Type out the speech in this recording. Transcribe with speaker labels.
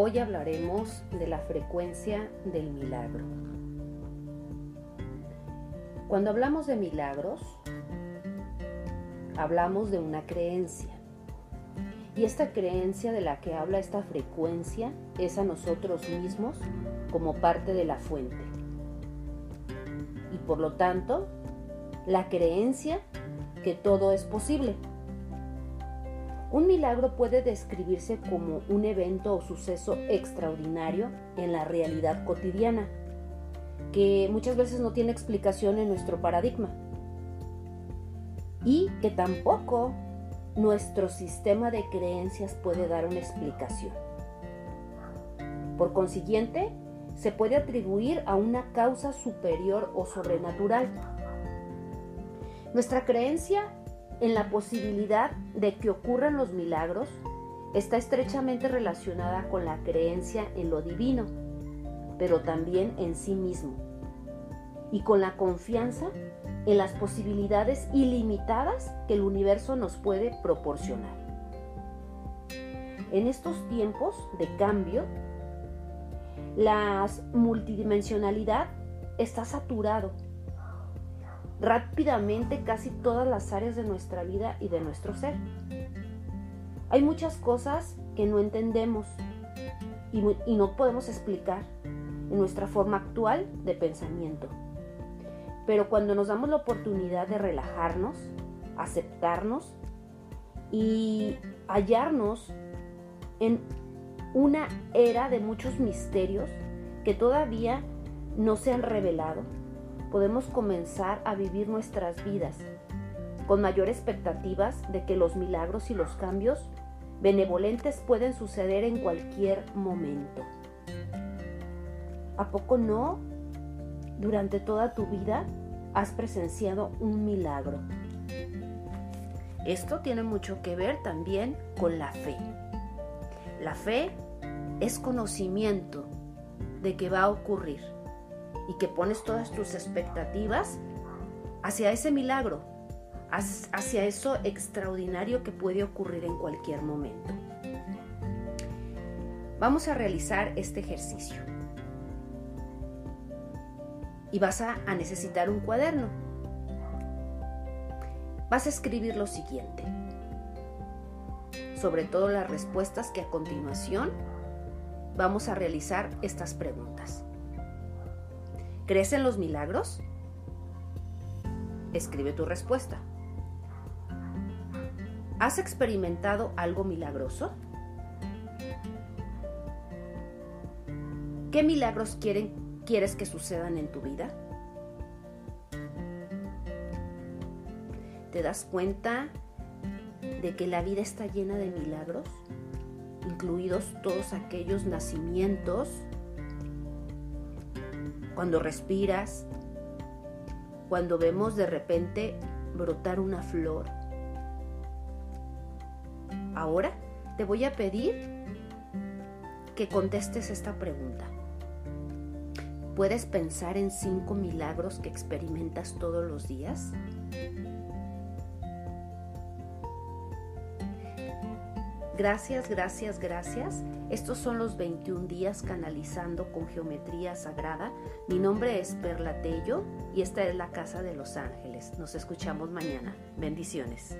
Speaker 1: Hoy hablaremos de la frecuencia del milagro. Cuando hablamos de milagros, hablamos de una creencia. Y esta creencia de la que habla esta frecuencia es a nosotros mismos como parte de la fuente. Y por lo tanto, la creencia que todo es posible. Un milagro puede describirse como un evento o suceso extraordinario en la realidad cotidiana, que muchas veces no tiene explicación en nuestro paradigma y que tampoco nuestro sistema de creencias puede dar una explicación. Por consiguiente, se puede atribuir a una causa superior o sobrenatural. Nuestra creencia en la posibilidad de que ocurran los milagros está estrechamente relacionada con la creencia en lo divino, pero también en sí mismo, y con la confianza en las posibilidades ilimitadas que el universo nos puede proporcionar. En estos tiempos de cambio, la multidimensionalidad está saturado rápidamente casi todas las áreas de nuestra vida y de nuestro ser. Hay muchas cosas que no entendemos y, y no podemos explicar en nuestra forma actual de pensamiento. Pero cuando nos damos la oportunidad de relajarnos, aceptarnos y hallarnos en una era de muchos misterios que todavía no se han revelado, podemos comenzar a vivir nuestras vidas con mayor expectativas de que los milagros y los cambios benevolentes pueden suceder en cualquier momento. ¿A poco no? Durante toda tu vida has presenciado un milagro. Esto tiene mucho que ver también con la fe. La fe es conocimiento de que va a ocurrir y que pones todas tus expectativas hacia ese milagro, hacia eso extraordinario que puede ocurrir en cualquier momento. Vamos a realizar este ejercicio. Y vas a, necesitar un cuaderno. Vas a escribir lo siguiente. Sobre todo las respuestas que a continuación vamos a realizar estas preguntas. ¿Crees en los milagros? Escribe tu respuesta. ¿Has experimentado algo milagroso? ¿Qué milagros quieren, quieres que sucedan en tu vida? ¿Te das cuenta de que la vida está llena de milagros, incluidos todos aquellos nacimientos, cuando respiras, cuando vemos de repente brotar una flor. Ahora te voy a pedir que contestes esta pregunta. ¿Puedes pensar en cinco milagros que experimentas todos los días? Gracias, gracias, gracias. Estos son los 21 días canalizando con geometría sagrada. Mi nombre es Perla Tello y esta es la Casa de los Ángeles. Nos escuchamos mañana. Bendiciones.